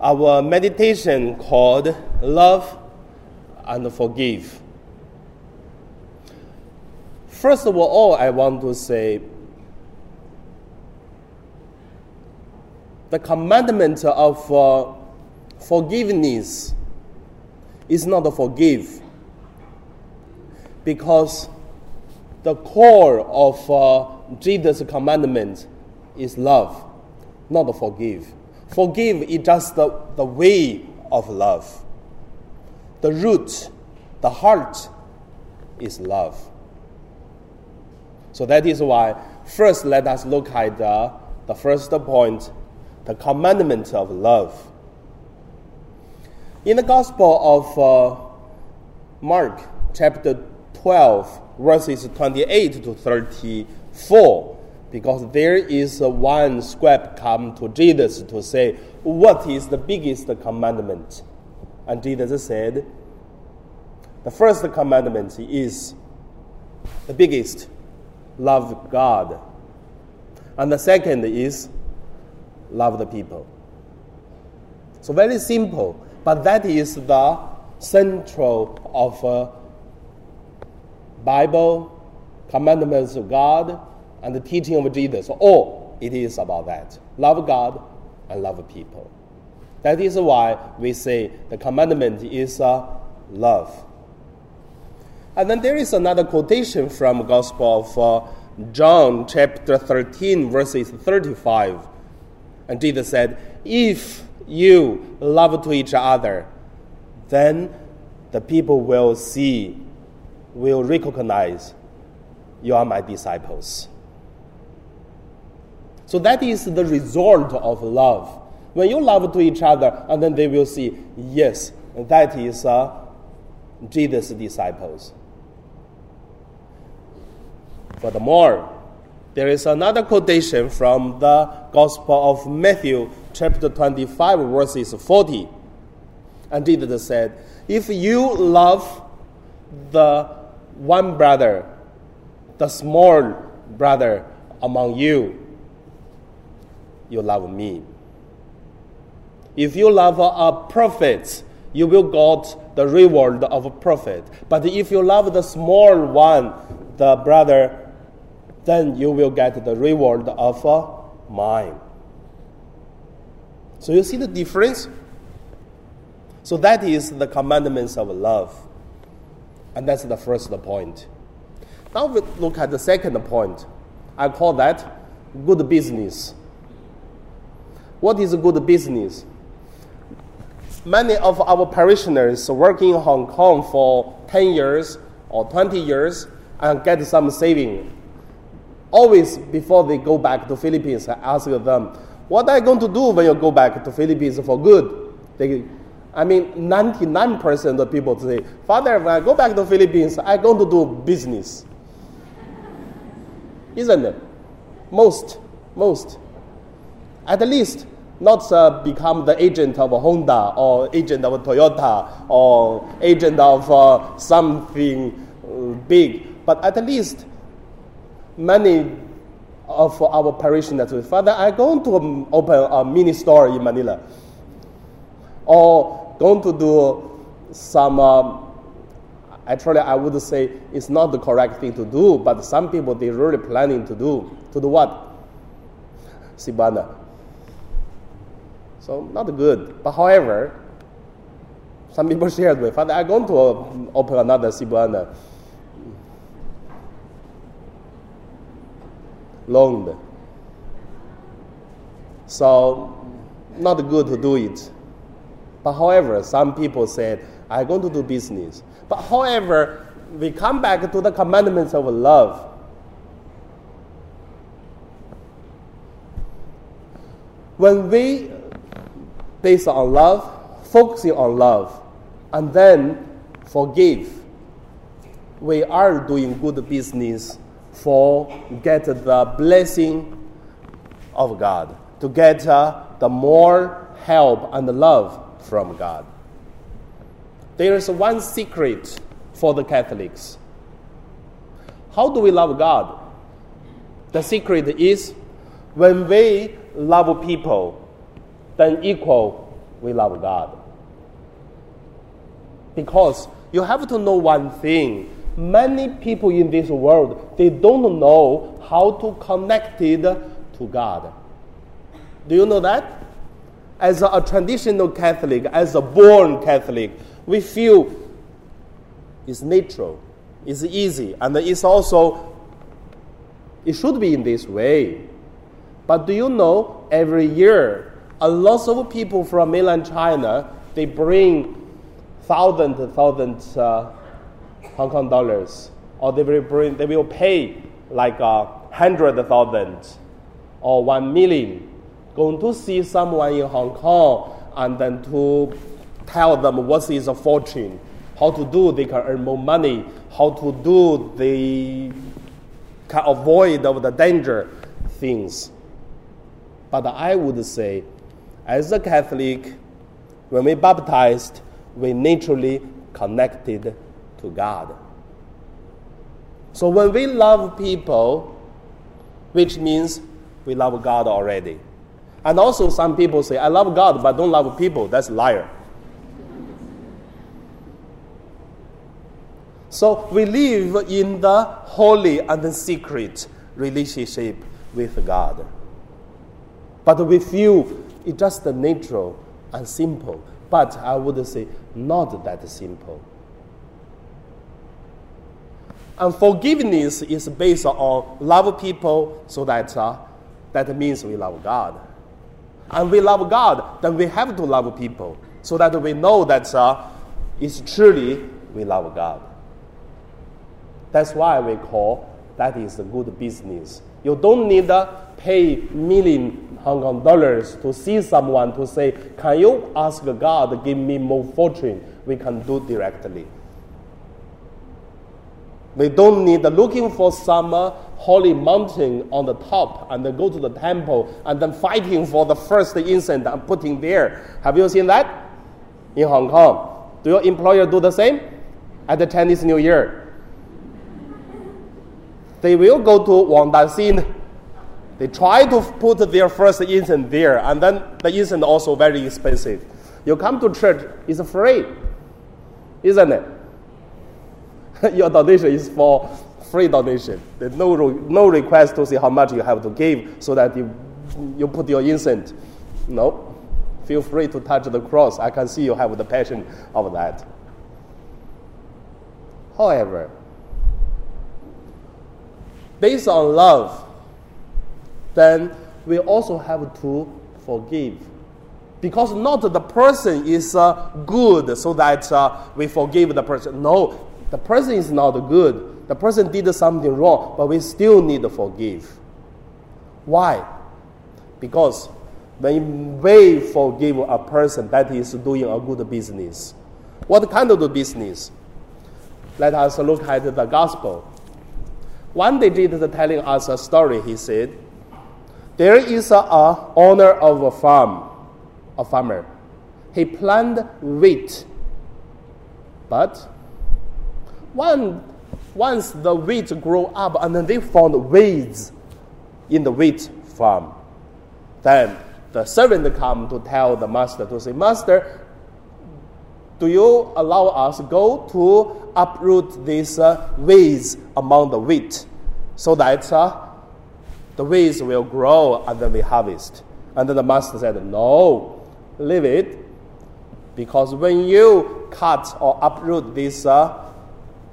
our meditation called Love and Forgive. First of all, I want to say the commandment of uh, forgiveness is not to forgive because the core of uh, Jesus' commandment is love, not to forgive. Forgive is just the, the way of love. The root, the heart is love. So that is why, first, let us look at uh, the first point the commandment of love. In the Gospel of uh, Mark, chapter 12, verses 28 to 34, because there is one scribe come to Jesus to say, What is the biggest commandment? And Jesus said, The first commandment is the biggest love God. And the second is love the people. So, very simple, but that is the central of uh, Bible, commandments of God, and the teaching of Jesus. All it is about that. Love God and love people. That is why we say the commandment is uh, love. And then there is another quotation from Gospel of uh, John chapter 13 verses 35. And Jesus said, If you love to each other, then the people will see, will recognize you are my disciples. So that is the result of love. When you love to each other, and then they will see, yes, that is uh, Jesus' disciples. Furthermore, there is another quotation from the Gospel of Matthew, chapter 25, verses 40. And Jesus said, If you love the one brother, the small brother among you, you love me. If you love a prophet, you will get the reward of a prophet. But if you love the small one, the brother, then you will get the reward of uh, mine. So you see the difference? So that is the commandments of love. And that's the first point. Now we look at the second point. I call that good business. What is good business? Many of our parishioners working in Hong Kong for 10 years or 20 years and get some saving always before they go back to Philippines, I ask them, what are you going to do when you go back to Philippines for good? They, I mean, 99% of people say, Father, when I go back to Philippines, I'm going to do business. Isn't it? Most, most. At least, not uh, become the agent of Honda or agent of Toyota or agent of uh, something uh, big, but at least many of our parishioners say, Father, I'm going to open a mini store in Manila. Or going to do some, uh, actually, I would say it's not the correct thing to do, but some people, they're really planning to do. To do what? Cebuana. So, not good. But however, some people shared with, Father, I'm going to open another Cebuana. loaned. So, not good to do it. But however, some people said, I'm going to do business. But however, we come back to the commandments of love. When we base on love, focusing on love, and then forgive, we are doing good business for get the blessing of God, to get uh, the more help and love from God. There is one secret for the Catholics. How do we love God? The secret is when we love people, then equal we love God. Because you have to know one thing. Many people in this world, they don't know how to connect it to God. Do you know that? As a traditional Catholic, as a born Catholic, we feel it's natural, it's easy, and it's also, it should be in this way. But do you know, every year, a lot of people from mainland China, they bring thousand, thousand uh, Hong Kong dollars, or they will bring, they will pay like a hundred thousand or one million, going to see someone in Hong Kong and then to tell them what is a fortune, how to do they can earn more money, how to do they can avoid of the danger things. But I would say, as a Catholic, when we baptized, we naturally connected to God. So when we love people, which means we love God already. And also some people say, I love God but don't love people. That's liar. So we live in the holy and the secret relationship with God. But we feel it's just natural and simple. But I would say not that simple. And forgiveness is based on love people so that uh, that means we love God. And we love God, then we have to love people so that we know that uh, it's truly we love God. That's why we call that is a good business. You don't need to pay million Hong Kong dollars to see someone to say, Can you ask God to give me more fortune? We can do directly. We don't need looking for some uh, holy mountain on the top and then go to the temple and then fighting for the first incense and putting there. Have you seen that in Hong Kong? Do your employer do the same at the Chinese New Year? They will go to Wang Xin. They try to put their first incense there, and then the incense also very expensive. You come to church, it's free, isn't it? your donation is for free donation. There's no, no request to see how much you have to give so that you, you put your incense. No. Feel free to touch the cross. I can see you have the passion of that. However, based on love, then we also have to forgive. Because not the person is uh, good so that uh, we forgive the person. No, the person is not good. The person did something wrong, but we still need to forgive. Why? Because when we forgive a person that is doing a good business, what kind of business? Let us look at the gospel. One day Jesus telling us a story. He said, "There is a, a owner of a farm, a farmer. He planted wheat, but one, once the wheat grow up and then they found weeds in the wheat farm, then the servant come to tell the master to say, Master, do you allow us go to uproot these uh, weeds among the wheat so that uh, the weeds will grow and then we harvest? And then the master said, No, leave it. Because when you cut or uproot these uh,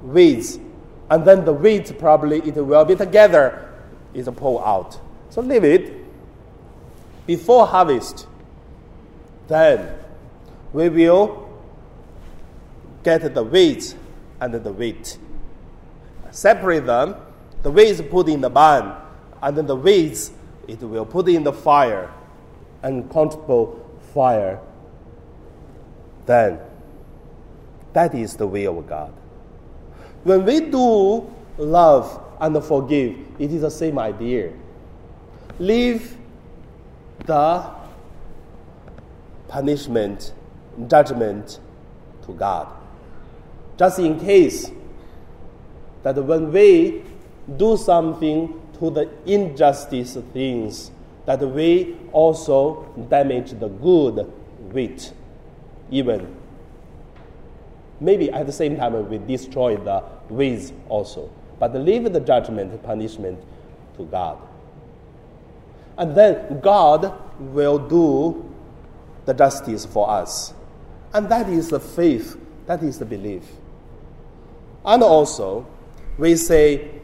weeds, and then the weeds probably it will be together, is pulled out. So leave it before harvest. Then we will get the weeds and the wheat. Separate them. The weeds put in the barn, and then the weeds it will put in the fire, uncountable fire. Then that is the will of God. When we do love and forgive, it is the same idea. Leave the punishment, judgment to God. Just in case that when we do something to the injustice things, that we also damage the good wait, even maybe at the same time we destroy the ways also, but leave the judgment, punishment to God. And then God will do the justice for us. And that is the faith, that is the belief. And also, we say,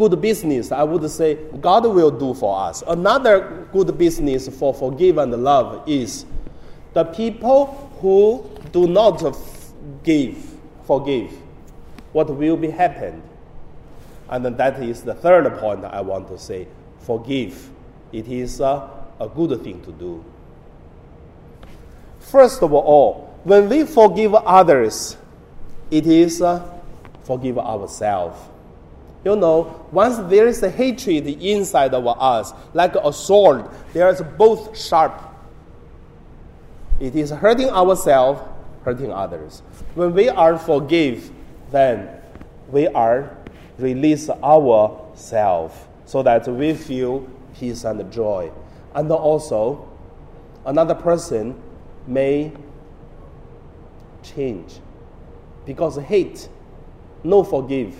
good business, I would say God will do for us. Another good business for forgive and love is the people who do not give, forgive, what will be happened. And that is the third point I want to say forgive. It is a, a good thing to do. First of all, when we forgive others, it is uh, forgive ourselves. You know, once there is a hatred inside of us, like a sword, there is both sharp. It is hurting ourselves, hurting others. When we are forgive, then we are release ourselves so that we feel peace and joy. And also, another person may change because hate, no forgive,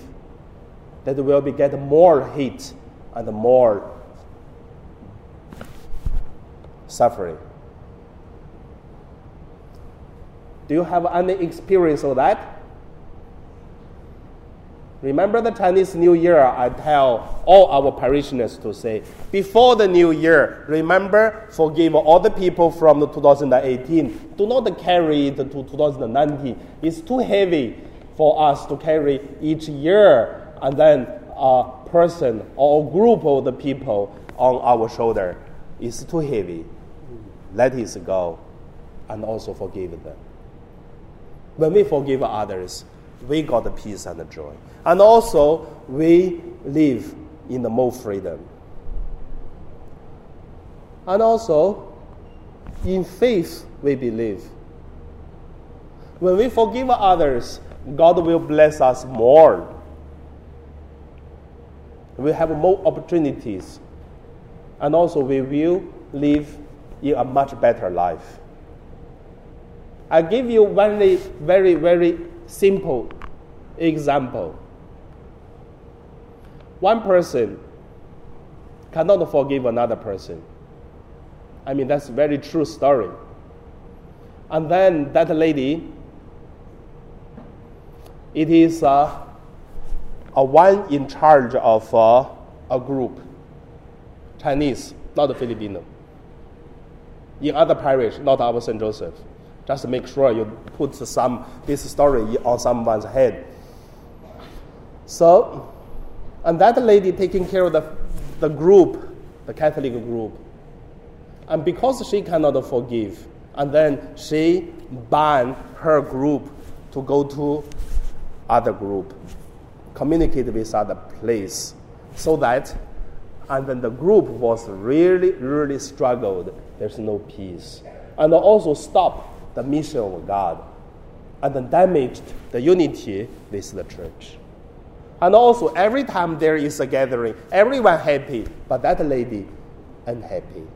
that will be get more heat and more suffering. Do you have any experience of that? Remember the Chinese New Year, I tell all our parishioners to say, before the New Year, remember, forgive all the people from 2018. Do not carry it to 2019. It's too heavy for us to carry each year and then a person or a group of the people on our shoulder. is too heavy. Let it go and also forgive them. When we forgive others, we got the peace and the joy. And also, we live in the more freedom. And also, in faith, we believe. When we forgive others, God will bless us more. We have more opportunities. And also, we will live in a much better life. I give you one very, very simple example. One person cannot forgive another person. I mean, that's a very true story. And then that lady, it is uh, a one in charge of uh, a group, Chinese, not Filipino. In other parish, not our St. Joseph. Just to make sure you put some this story on someone's head. So, and that lady taking care of the, the group, the Catholic group. And because she cannot forgive, and then she banned her group to go to other group, communicate with other place, so that, and then the group was really, really struggled. There's no peace, and also stop the mission of God, and then damaged the unity with the church. And also, every time there is a gathering, everyone happy, but that lady unhappy.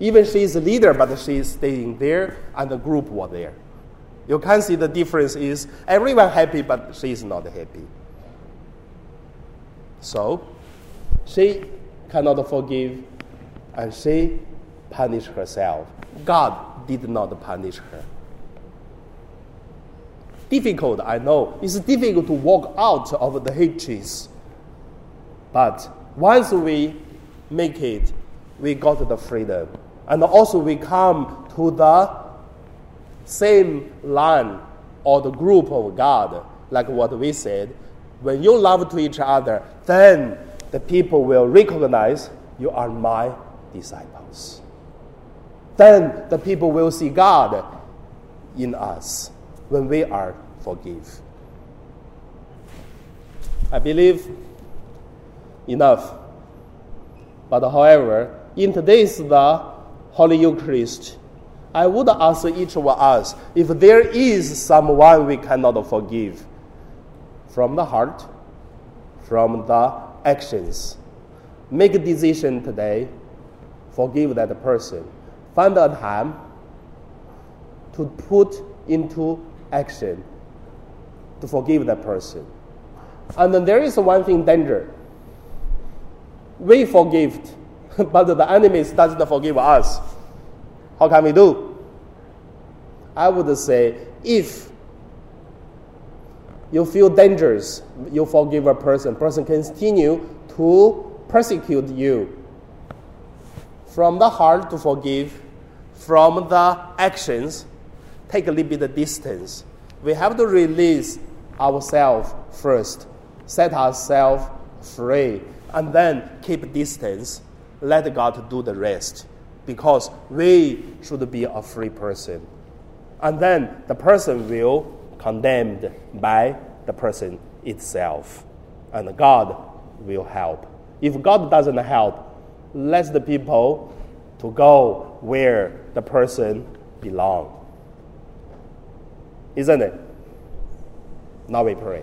Even she is a leader, but she is staying there, and the group was there. You can see the difference is everyone happy, but she is not happy. So, she cannot forgive, and she punished herself. God did not punish her difficult, I know. It's difficult to walk out of the hatreds. But once we make it, we got the freedom. And also we come to the same line or the group of God, like what we said. When you love to each other, then the people will recognize you are my disciples. Then the people will see God in us when we are forgive. I believe enough. But however, in today's the Holy Eucharist, I would ask each of us if there is someone we cannot forgive from the heart, from the actions. Make a decision today, forgive that person. find a time to put into action to forgive that person. And then there is one thing danger. We forgive, but the enemy doesn't forgive us. How can we do? I would say if you feel dangerous, you forgive a person, person continue to persecute you. From the heart to forgive, from the actions, take a little bit of distance. We have to release ourselves first, set ourselves free, and then keep distance. Let God do the rest, because we should be a free person. And then the person will condemned by the person itself, and God will help. If God doesn't help, let the people to go where the person belong. Isn't it? Now we pray.